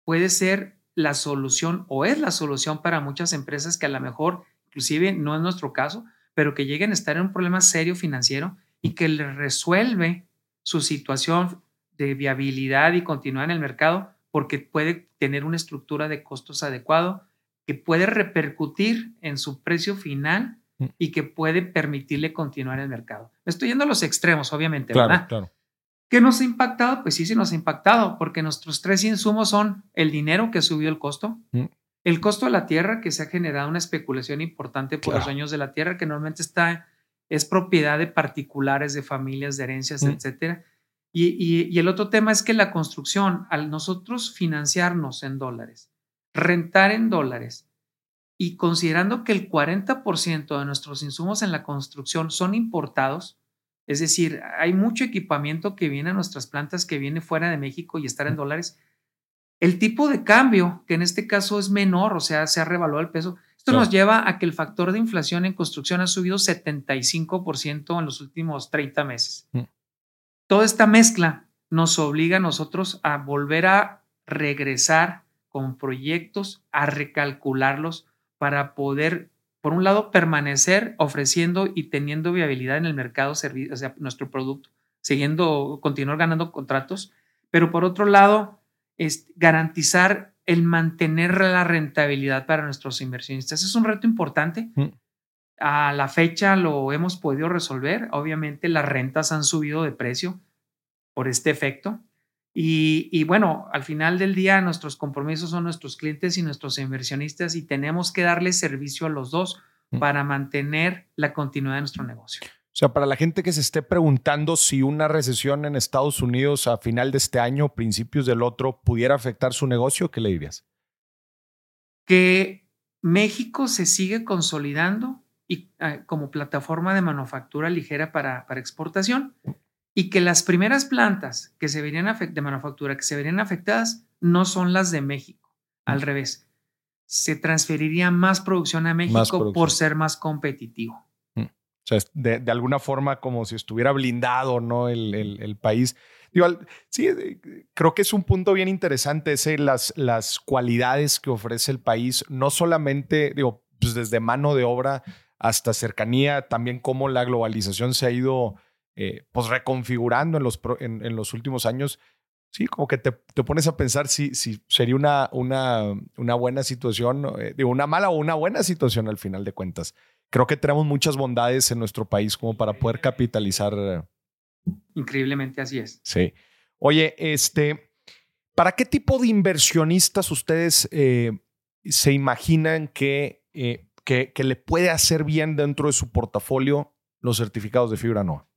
puede ser la solución o es la solución para muchas empresas que a lo mejor, inclusive no es nuestro caso, pero que lleguen a estar en un problema serio financiero y que le resuelve su situación de viabilidad y continuar en el mercado porque puede tener una estructura de costos adecuado que puede repercutir en su precio final mm. y que puede permitirle continuar en el mercado. Estoy yendo a los extremos, obviamente, ¿verdad? Claro. ¿Qué nos ha impactado? Pues sí, sí nos ha impactado, porque nuestros tres insumos son el dinero que subió el costo, mm. el costo de la tierra, que se ha generado una especulación importante por los dueños de la tierra, que normalmente está, es propiedad de particulares, de familias, de herencias, mm. etcétera. Y, y, el otro tema es que la construcción, al nosotros financiarnos en dólares, rentar en dólares y considerando que el 40% de nuestros insumos en la construcción son importados, es decir, hay mucho equipamiento que viene a nuestras plantas que viene fuera de México y estar en dólares. El tipo de cambio, que en este caso es menor, o sea, se ha revaluado el peso, esto nos lleva a que el factor de inflación en construcción ha subido 75% en los últimos 30 meses. Mm. Toda esta mezcla nos obliga a nosotros a volver a regresar con proyectos, a recalcularlos para poder por un lado, permanecer ofreciendo y teniendo viabilidad en el mercado, o sea, nuestro producto, siguiendo, continuar ganando contratos, pero por otro lado, es garantizar el mantener la rentabilidad para nuestros inversionistas. Es un reto importante. A la fecha lo hemos podido resolver. Obviamente las rentas han subido de precio por este efecto. Y, y, bueno, al final del día nuestros compromisos son nuestros clientes y nuestros inversionistas y tenemos que darle servicio a los dos mm. para mantener la continuidad de nuestro negocio.
O sea, para la gente que se esté preguntando si una recesión en Estados Unidos a final de este año, principios del otro, pudiera afectar su negocio, ¿qué le dirías?
Que México se sigue consolidando y, ah, como plataforma de manufactura ligera para, para exportación mm y que las primeras plantas que se verían de manufactura que se verían afectadas no son las de México, al revés. Se transferiría más producción a México por ser más competitivo.
Mm. O sea, de, de, alguna forma como si estuviera blindado, ¿no? El, el, país. sí, eh, creo que es un punto bien interesante ese, las, las cualidades que ofrece el país, no solamente, digo, pues desde mano de obra hasta cercanía, también cómo la globalización se ha ido eh, pues reconfigurando en los, en, los últimos años, sí, como que te, te, pones a pensar si, si sería una, una, una buena situación, eh, de una mala o una buena situación al final de cuentas. Creo que tenemos muchas bondades en nuestro país como para poder capitalizar.
Increíblemente así es.
Sí. Oye, este, ¿para qué tipo de inversionistas ustedes eh, se imaginan que, que, que, le puede hacer bien dentro de su portafolio los certificados de fibra NOA?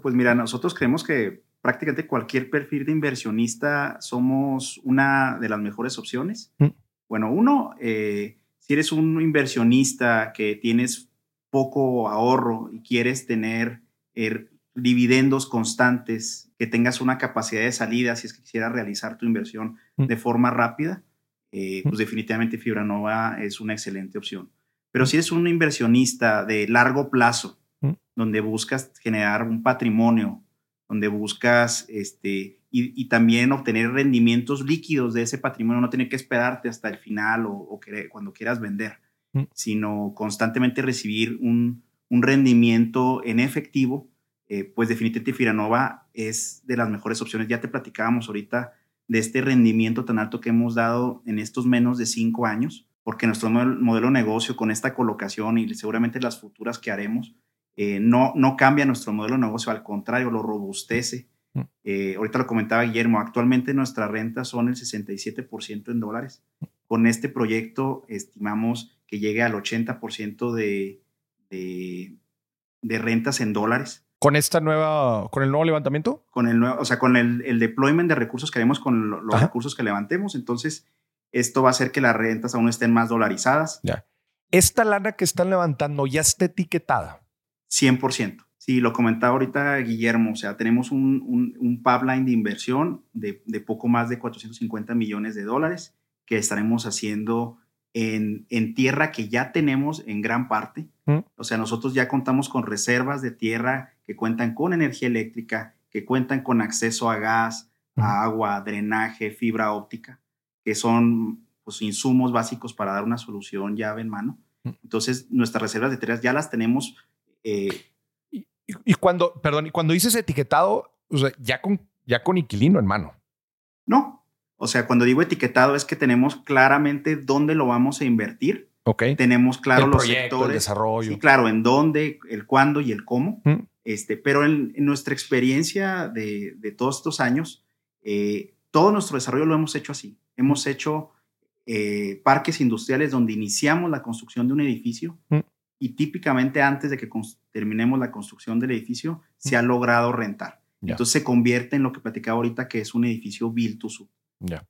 Pues mira, nosotros creemos que prácticamente cualquier perfil de inversionista somos una de las mejores opciones. Mm. Bueno, uno, eh, si eres un inversionista que tienes poco ahorro y quieres tener er, dividendos constantes, que tengas una capacidad de salida si es que quisieras realizar tu inversión mm. de forma rápida, eh, pues definitivamente Fibra Nova es una excelente opción. Pero si eres un inversionista de largo plazo, donde buscas generar un patrimonio, donde buscas este, y, también obtener rendimientos líquidos de ese patrimonio, no tener que esperarte hasta el final o, cuando quieras vender, mm. sino constantemente recibir un, rendimiento en efectivo, eh, pues definitivamente Firanova es de las mejores opciones. Ya te platicábamos ahorita de este rendimiento tan alto que hemos dado en estos menos de cinco años, porque nuestro modelo de negocio con esta colocación y seguramente las futuras que haremos, eh, no, no cambia nuestro modelo de negocio, al contrario, lo robustece. Mm. Eh, ahorita lo comentaba Guillermo, actualmente nuestras rentas son el 67% en dólares. Con este proyecto estimamos que llegue al 80% de, de, de, rentas en dólares.
¿Con esta nueva, con el nuevo levantamiento?
Con el nuevo, o sea, con el, el deployment de recursos que haremos con los recursos que levantemos. Entonces, esto va a hacer que las rentas aún estén más dolarizadas.
Ya. ¿Esta lana que están levantando ya está etiquetada?
100%. Sí, lo comentaba ahorita Guillermo, o sea, tenemos un, un, pipeline de inversión de, de, poco más de 450 millones de dólares que estaremos haciendo en, en tierra que ya tenemos en gran parte. Mm. O sea, nosotros ya contamos con reservas de tierra que cuentan con energía eléctrica, que cuentan con acceso a gas, a agua, drenaje, fibra óptica, que son pues, insumos básicos para dar una solución llave en mano. Mm. Entonces, nuestras reservas de tierra ya las tenemos. Eh,
y, cuando, perdón, y cuando dices etiquetado, ya, con, ya con inquilino en mano.
No, o sea, cuando digo etiquetado es que tenemos claramente dónde lo vamos a invertir.
Ok.
Tenemos claro los sectores.
El desarrollo.
Sí, claro, en dónde, el cuándo y el cómo. Mm. Este, pero en, nuestra experiencia de, de, todos estos años, eh, todo nuestro desarrollo lo hemos hecho así. Hemos hecho eh, parques industriales donde iniciamos la construcción de un edificio mm y típicamente antes de que terminemos la construcción del edificio se ha logrado rentar. Entonces se convierte en lo que platicaba ahorita, que es un edificio build to suit.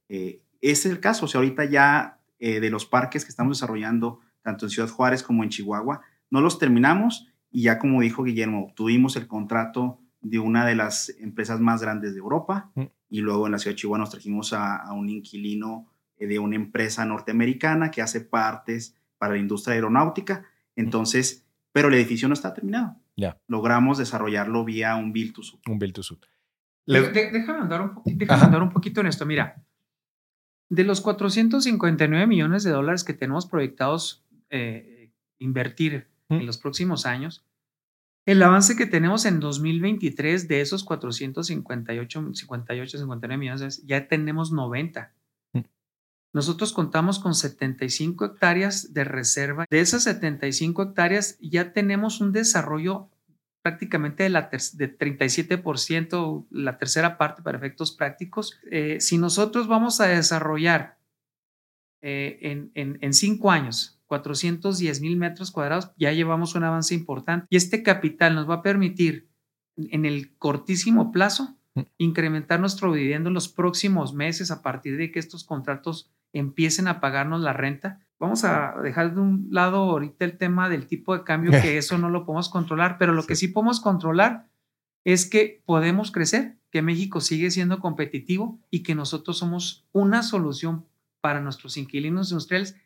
Eh, ese es el caso. O sea, ahorita ya eh, de los parques que estamos desarrollando, tanto en Ciudad Juárez como en Chihuahua, no los terminamos y ya como dijo Guillermo, tuvimos el contrato de una de las empresas más grandes de Europa mm. Y luego en la ciudad de Chihuahua nos trajimos a, un inquilino eh, de una empresa norteamericana que hace partes para la industria aeronáutica entonces, pero el edificio no está terminado.
Ya.
Logramos desarrollarlo vía un build to suit.
Un build to suit.
déjame, andar un andar un poquito en esto. Mira, de los 459 millones de dólares que tenemos proyectados eh, invertir en los próximos años, el avance que tenemos en 2023 de esos 458, 58, 59 millones, ya tenemos 90. Nosotros contamos con 75 hectáreas de reserva. De esas 75 hectáreas ya tenemos un desarrollo prácticamente de, la de 37%, la tercera parte para efectos prácticos. Eh, si nosotros vamos a desarrollar eh, en, en, en, cinco años 410 mil metros cuadrados, ya llevamos un avance importante. Y este capital nos va a permitir en el cortísimo plazo mm. incrementar nuestro dividendo en los próximos meses a partir de que estos contratos empiecen a pagarnos la renta. Vamos a dejar de un lado ahorita el tema del tipo de cambio, que eso no lo podemos controlar, pero lo que sí podemos controlar es que podemos crecer, que México sigue siendo competitivo y que nosotros somos una solución para nuestros inquilinos industriales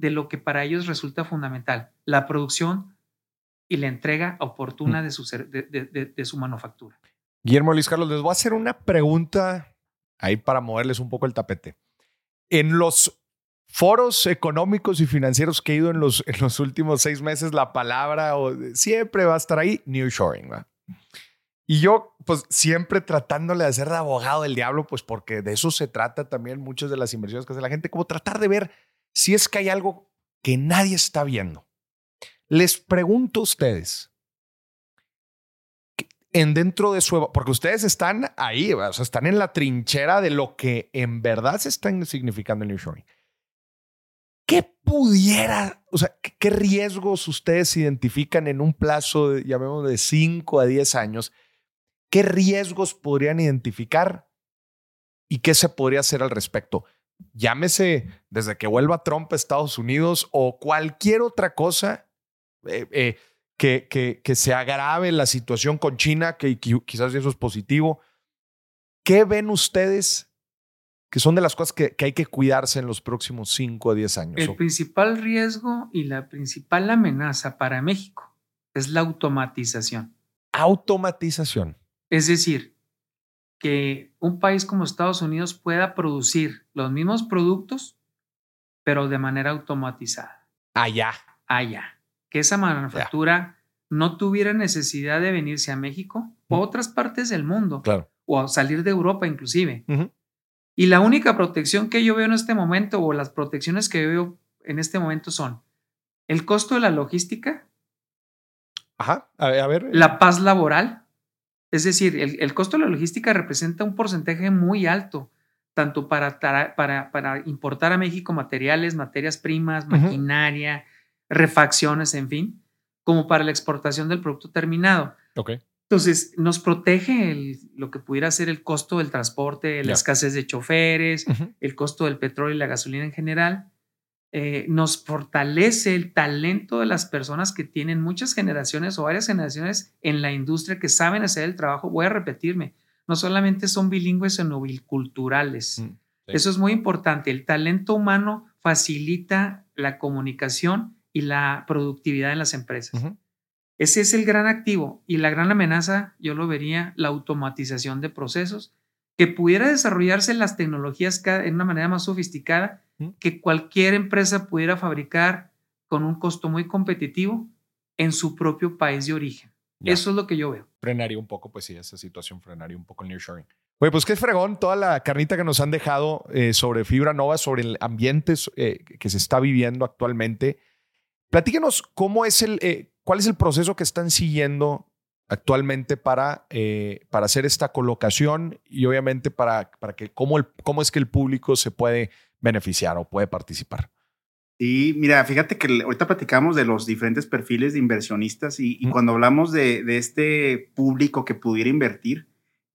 de lo que para ellos resulta fundamental, la producción y la entrega oportuna mm. de su, de, de su manufactura.
Guillermo Luis Carlos, les voy a hacer una pregunta ahí para moverles un poco el tapete. En los foros económicos y financieros que he ido en los, en los últimos seis meses, la palabra siempre va a estar ahí, New Shoring. Y yo, pues siempre tratándole de ser de abogado del diablo, pues porque de eso se trata también muchas de las inversiones que hace la gente, como tratar de ver si es que hay algo que nadie está viendo. Les pregunto a ustedes, en dentro de su... Porque ustedes están ahí, o sea, están en la trinchera de lo que en verdad se está significando el Shoring. ¿Qué pudiera, o sea, qué riesgos ustedes identifican en un plazo, de, llamemos, de 5 a 10 años? ¿Qué riesgos podrían identificar y qué se podría hacer al respecto? Llámese desde que vuelva Trump a Estados Unidos o cualquier otra cosa. Eh, eh, que, que, se agrave la situación con China, que, quizás eso es positivo. ¿Qué ven ustedes que son de las cosas que, hay que cuidarse en los próximos 5 a 10 años?
El principal riesgo y la principal amenaza para México es la automatización.
Automatización.
Es decir, que un país como Estados Unidos pueda producir los mismos productos, pero de manera automatizada.
Allá.
Allá que esa manufactura no tuviera necesidad de venirse a México o a otras partes del mundo.
Claro.
O a salir de Europa inclusive. Y la única protección que yo veo en este momento o las protecciones que veo en este momento son el costo de la logística.
Ajá, a ver.
La paz laboral. Es decir, el, costo de la logística representa un porcentaje muy alto, tanto para, para, para importar a México materiales, materias primas, maquinaria, refacciones, en fin, como para la exportación del producto terminado.
Okay.
Entonces, nos protege lo que pudiera ser el costo del transporte, la escasez de choferes, el costo del petróleo y la gasolina en general. Eh, nos fortalece el talento de las personas que tienen muchas generaciones o varias generaciones en la industria que saben hacer el trabajo. Voy a repetirme, no solamente son bilingües, sino biculturales. Mm, Eso es muy importante. El talento humano facilita la comunicación y la productividad en las empresas. Ese es el gran activo y la gran amenaza, yo lo vería, la automatización de procesos, que pudiera desarrollarse las tecnologías en una manera más sofisticada, que cualquier empresa pudiera fabricar con un costo muy competitivo en su propio país de origen. Eso es lo que yo veo.
Frenaría un poco, pues sí, esa situación frenaría un poco el nearshoring. Oye, pues qué fregón toda la carnita que nos han dejado eh, sobre Fibra Nova, sobre el ambiente eh, que se está viviendo actualmente. Platíquenos cómo es el, eh, cuál es el proceso que están siguiendo actualmente para, para hacer esta colocación y obviamente para, para que cómo, el, cómo es que el público se puede beneficiar o puede participar.
Sí, mira, fíjate que ahorita platicamos de los diferentes perfiles de inversionistas y, cuando hablamos de, este público que pudiera invertir,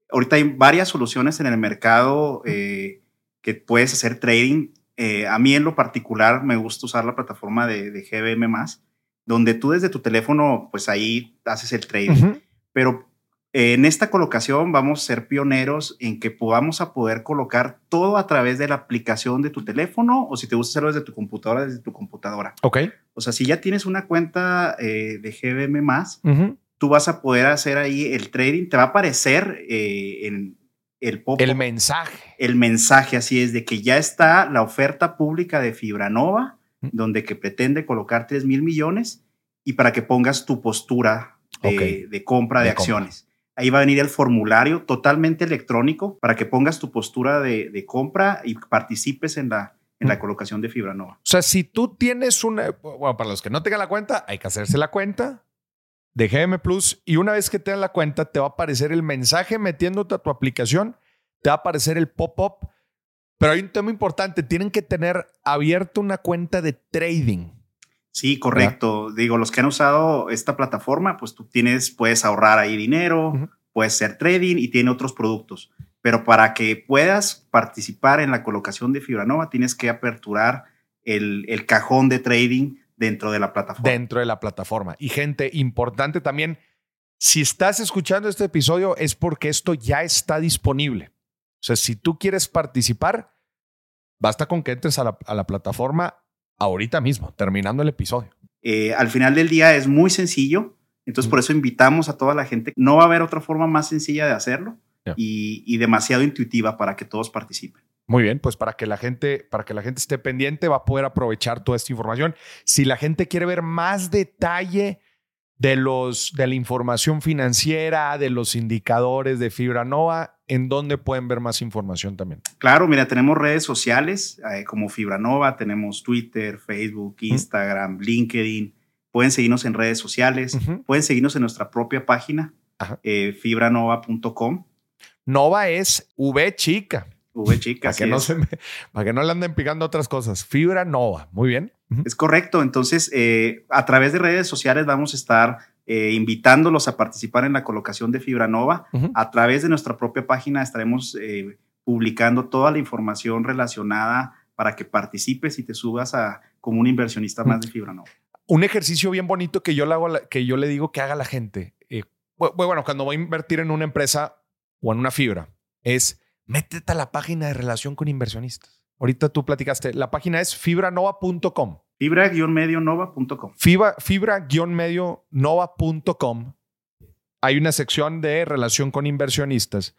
ahorita hay varias soluciones en el mercado eh, que puedes hacer trading. Eh, a mí en lo particular me gusta usar la plataforma de, de GBM, donde tú desde tu teléfono, pues ahí haces el trading. Pero en esta colocación vamos a ser pioneros en que podamos a poder colocar todo a través de la aplicación de tu teléfono o si te gusta hacerlo desde tu computadora, desde tu computadora.
Ok.
O sea, si ya tienes una cuenta eh, de GBM más, tú vas a poder hacer ahí el trading. Te va a aparecer eh, en el pop
El mensaje.
El mensaje, así es, de que ya está la oferta pública de Fibranova, donde que pretende colocar 3 mil millones y para que pongas tu postura de, compra de, acciones. Ahí va a venir el formulario totalmente electrónico para que pongas tu postura de, compra y participes en la, en la colocación de fibra nova.
O sea, si tú tienes una, bueno, para los que no tengan la cuenta, hay que hacerse la cuenta de GM Plus y una vez que tengas la cuenta, te va a aparecer el mensaje metiéndote a tu aplicación, te va a aparecer el pop-up. Pero hay un tema importante, tienen que tener abierto una cuenta de trading.
Sí, correcto. Digo, los que han usado esta plataforma, pues tú tienes, puedes ahorrar ahí dinero, puedes hacer trading y tiene otros productos. Pero para que puedas participar en la colocación de Fibranova, tienes que aperturar el, el cajón de trading dentro de la plataforma.
Dentro de la plataforma. Y gente, importante también, si estás escuchando este episodio es porque esto ya está disponible. O sea, si tú quieres participar, basta con que entres a la, a la plataforma ahorita mismo, terminando el episodio.
Eh, al final del día es muy sencillo, entonces por eso invitamos a toda la gente. No va a haber otra forma más sencilla de hacerlo y, demasiado intuitiva para que todos participen.
Muy bien, pues para que la gente, para que la gente esté pendiente, va a poder aprovechar toda esta información. Si la gente quiere ver más detalle de los de la información financiera, de los indicadores de Fibra Nova, ¿en dónde pueden ver más información también?
Claro, mira, tenemos redes sociales eh, como Fibranova, tenemos Twitter, Facebook, Instagram, LinkedIn. Pueden seguirnos en redes sociales, pueden seguirnos en nuestra propia página, eh, fibranova.com.
Nova es V chica.
V chica.
Para que, no se para que no le anden picando otras cosas. Fibra Nova. Muy bien.
Es correcto. Entonces, eh, a través de redes sociales vamos a estar eh, invitándolos a participar en la colocación de Fibra Nova. A través de nuestra propia página estaremos eh, publicando toda la información relacionada para que participes y te subas a, como un inversionista más de Fibra Nova.
Un ejercicio bien bonito que yo le, hago, que yo le digo que haga la gente. Eh, bueno, cuando voy a invertir en una empresa o en una fibra, es métete a la página de relación con inversionistas. Ahorita tú platicaste, la página es fibranova.com.
Fibra-medionova.com.
Fibra-medionova.com. Hay una sección de relación con inversionistas.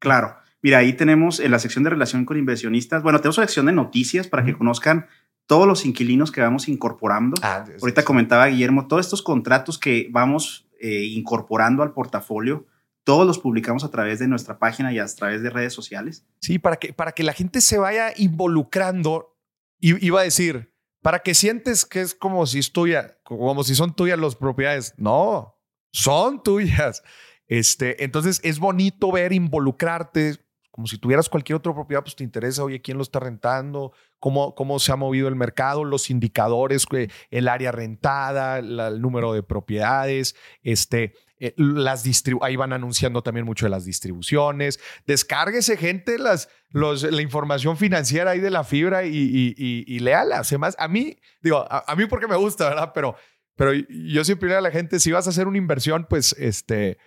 Claro. Mira, ahí tenemos en la sección de relación con inversionistas. Bueno, tenemos una sección de noticias para que conozcan todos los inquilinos que vamos incorporando. Ah, Ahorita comentaba Guillermo, todos estos contratos que vamos eh, incorporando al portafolio, todos los publicamos a través de nuestra página y a través de redes sociales.
Sí, para que, para que la gente se vaya involucrando. Iba a decir, para que sientes que es como si es tuya, como si son tuyas las propiedades. No, son tuyas. Este, entonces es bonito ver involucrarte, como si tuvieras cualquier otra propiedad, pues te interesa, oye, quién lo está rentando, cómo, cómo se ha movido el mercado, los indicadores, el área rentada, el número de propiedades, este, eh, las ahí van anunciando también mucho de las distribuciones. Descárguese, gente, las, la información financiera ahí de la fibra y, y, y, léala. Además, a mí, digo, a, mí porque me gusta, ¿verdad? Pero, pero yo siempre digo a la gente, si vas a hacer una inversión, pues este,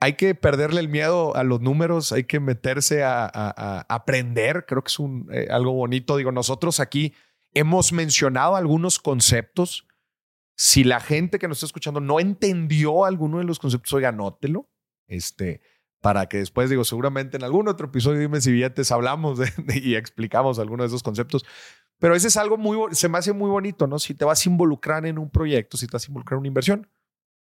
hay que perderle el miedo a los números, hay que meterse a, aprender. Creo que es eh, algo bonito. Digo, nosotros aquí hemos mencionado algunos conceptos si la gente que nos está escuchando no entendió alguno de los conceptos, oiga, anótelo. Este, para que después, digo, seguramente en algún otro episodio, dime si billetes, hablamos de, y explicamos algunos de esos conceptos. Pero ese es algo muy, se me hace muy bonito, ¿no? Si te vas a involucrar en un proyecto, si te vas a involucrar en una inversión,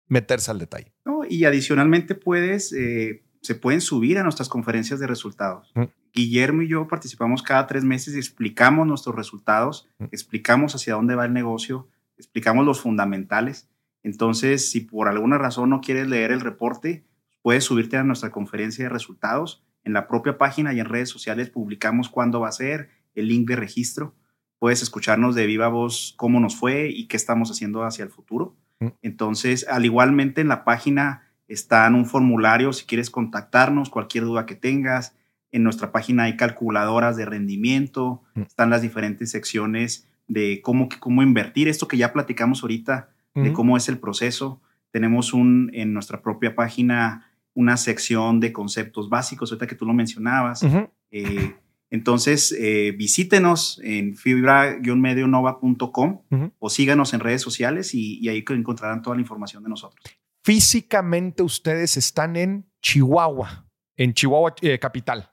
meterse al detalle.
No, y adicionalmente puedes, eh, se pueden subir a nuestras conferencias de resultados. Guillermo y yo participamos cada tres meses y explicamos nuestros resultados, explicamos hacia dónde va el negocio, explicamos los fundamentales. Entonces, si por alguna razón no quieres leer el reporte, puedes subirte a nuestra conferencia de resultados. En la propia página y en redes sociales publicamos cuándo va a ser, el link de registro. Puedes escucharnos de viva voz cómo nos fue y qué estamos haciendo hacia el futuro. Mm. Entonces, al igualmente en la página está un formulario si quieres contactarnos, cualquier duda que tengas. En nuestra página hay calculadoras de rendimiento, mm. están las diferentes secciones de cómo, cómo invertir, esto que ya platicamos ahorita, de cómo es el proceso. Tenemos un, en nuestra propia página una sección de conceptos básicos, ahorita que tú lo mencionabas. Eh, entonces, eh, visítenos en fibra-medionova.com o síganos en redes sociales y, ahí encontrarán toda la información de nosotros.
Físicamente ustedes están en Chihuahua, en Chihuahua eh, capital.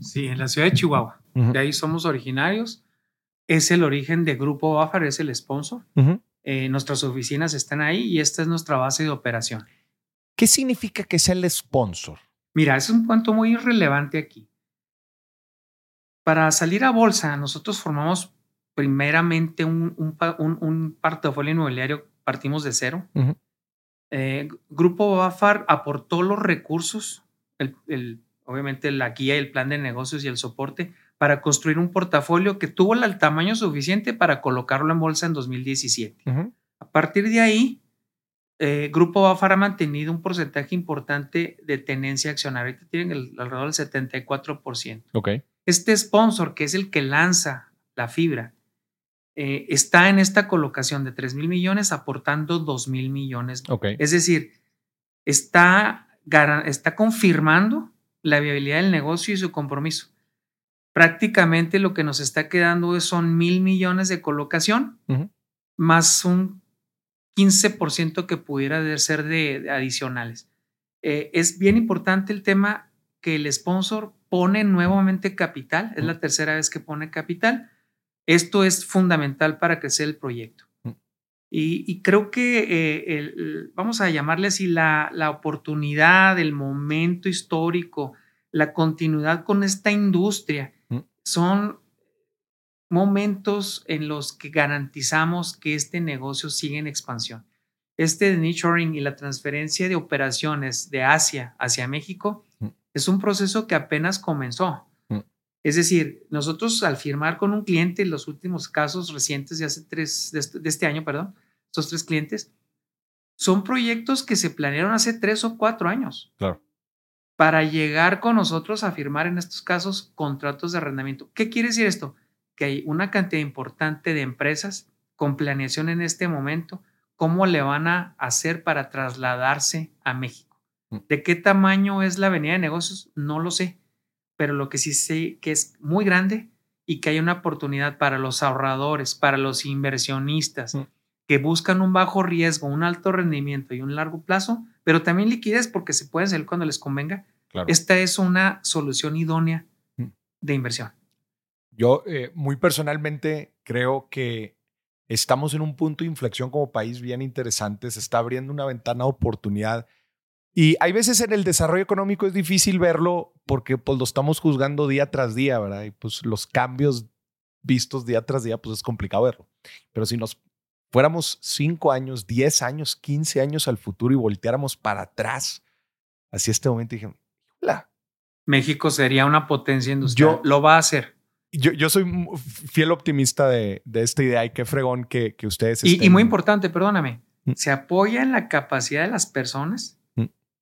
Sí, en la ciudad de Chihuahua. De ahí somos originarios es el origen de Grupo Bafar, es el sponsor. Eh, nuestras oficinas están ahí y esta es nuestra base de operación.
¿Qué significa que sea el sponsor?
Mira, es un punto muy relevante aquí. Para salir a bolsa, nosotros formamos primeramente un, un, portafolio inmobiliario, partimos de cero. Eh, Grupo Bafar aportó los recursos, el, obviamente la guía y el plan de negocios y el soporte para construir un portafolio que tuvo el tamaño suficiente para colocarlo en bolsa en 2017. A partir de ahí, eh, Grupo Bafar ha mantenido un porcentaje importante de tenencia accionaria. Ahorita tienen alrededor del 74%.
Okay.
Este sponsor, que es el que lanza la fibra, eh, está en esta colocación de 3 mil millones aportando 2 mil millones.
Okay.
Es decir, está, está confirmando la viabilidad del negocio y su compromiso prácticamente lo que nos está quedando son mil millones de colocación, más un 15% que pudiera ser de, adicionales. Eh, es bien importante el tema que el sponsor pone nuevamente capital, es la tercera vez que pone capital. Esto es fundamental para crecer el proyecto. Y, creo que, eh, vamos a llamarle así, la, la oportunidad, el momento histórico, la continuidad con esta industria son momentos en los que garantizamos que este negocio sigue en expansión. Este de nearshoring y la transferencia de operaciones de Asia hacia México mm. Es un proceso que apenas comenzó. Mm. Es decir, nosotros al firmar con un cliente, los últimos casos recientes de hace tres, de este, este año, perdón, estos tres clientes, son proyectos que se planearon hace tres o cuatro años.
Claro
para llegar con nosotros a firmar en estos casos contratos de arrendamiento. ¿Qué quiere decir esto? Que hay una cantidad importante de empresas con planeación en este momento, cómo le van a hacer para trasladarse a México. Mm. ¿De qué tamaño es la avenida de negocios? No lo sé, pero lo que sí sé que es muy grande y que hay una oportunidad para los ahorradores, para los inversionistas mm. que buscan un bajo riesgo, un alto rendimiento y un largo plazo, pero también liquidez porque se pueden salir cuando les convenga. Esta es una solución idónea mm. de inversión.
Yo eh, muy personalmente creo que estamos en un punto de inflexión como país bien interesante, se está abriendo una ventana de oportunidad y hay veces en el desarrollo económico es difícil verlo porque pues lo estamos juzgando día tras día, ¿verdad? Y pues los cambios vistos día tras día pues es complicado verlo. Pero si nos fuéramos cinco años, diez años, quince años al futuro y volteáramos para atrás, así este momento dije, hola.
México sería una potencia industrial. Yo, lo va a hacer.
Yo, yo soy fiel optimista de, de, esta idea y qué fregón que, que ustedes.
Y, y, muy importante, perdóname, mm. se apoya en la capacidad de las personas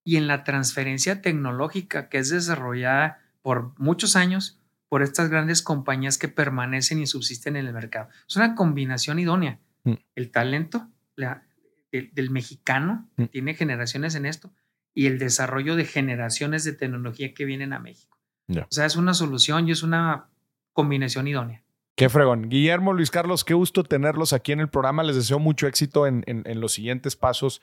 y en la transferencia tecnológica que es desarrollada por muchos años por estas grandes compañías que permanecen y subsisten en el mercado. Es una combinación idónea. Mm. El talento del mexicano, que mm. tiene generaciones en esto, y el desarrollo de generaciones de tecnología que vienen a México. O sea, es una solución y es una combinación idónea.
Qué fregón. Guillermo, Luis Carlos, qué gusto tenerlos aquí en el programa. Les deseo mucho éxito en, en, los siguientes pasos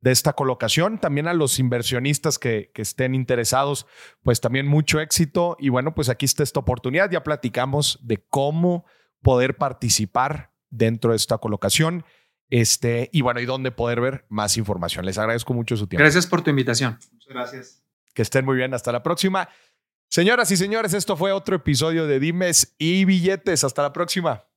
de esta colocación. También a los inversionistas que, que, estén interesados, pues también mucho éxito. Y bueno, pues aquí está esta oportunidad. Ya platicamos de cómo poder participar dentro de esta colocación. Este, y bueno, y dónde poder ver más información. Les agradezco mucho su tiempo.
Gracias por tu invitación.
Muchas gracias.
Que estén muy bien. Hasta la próxima. Señoras y señores, esto fue otro episodio de Dimes y Billetes. Hasta la próxima.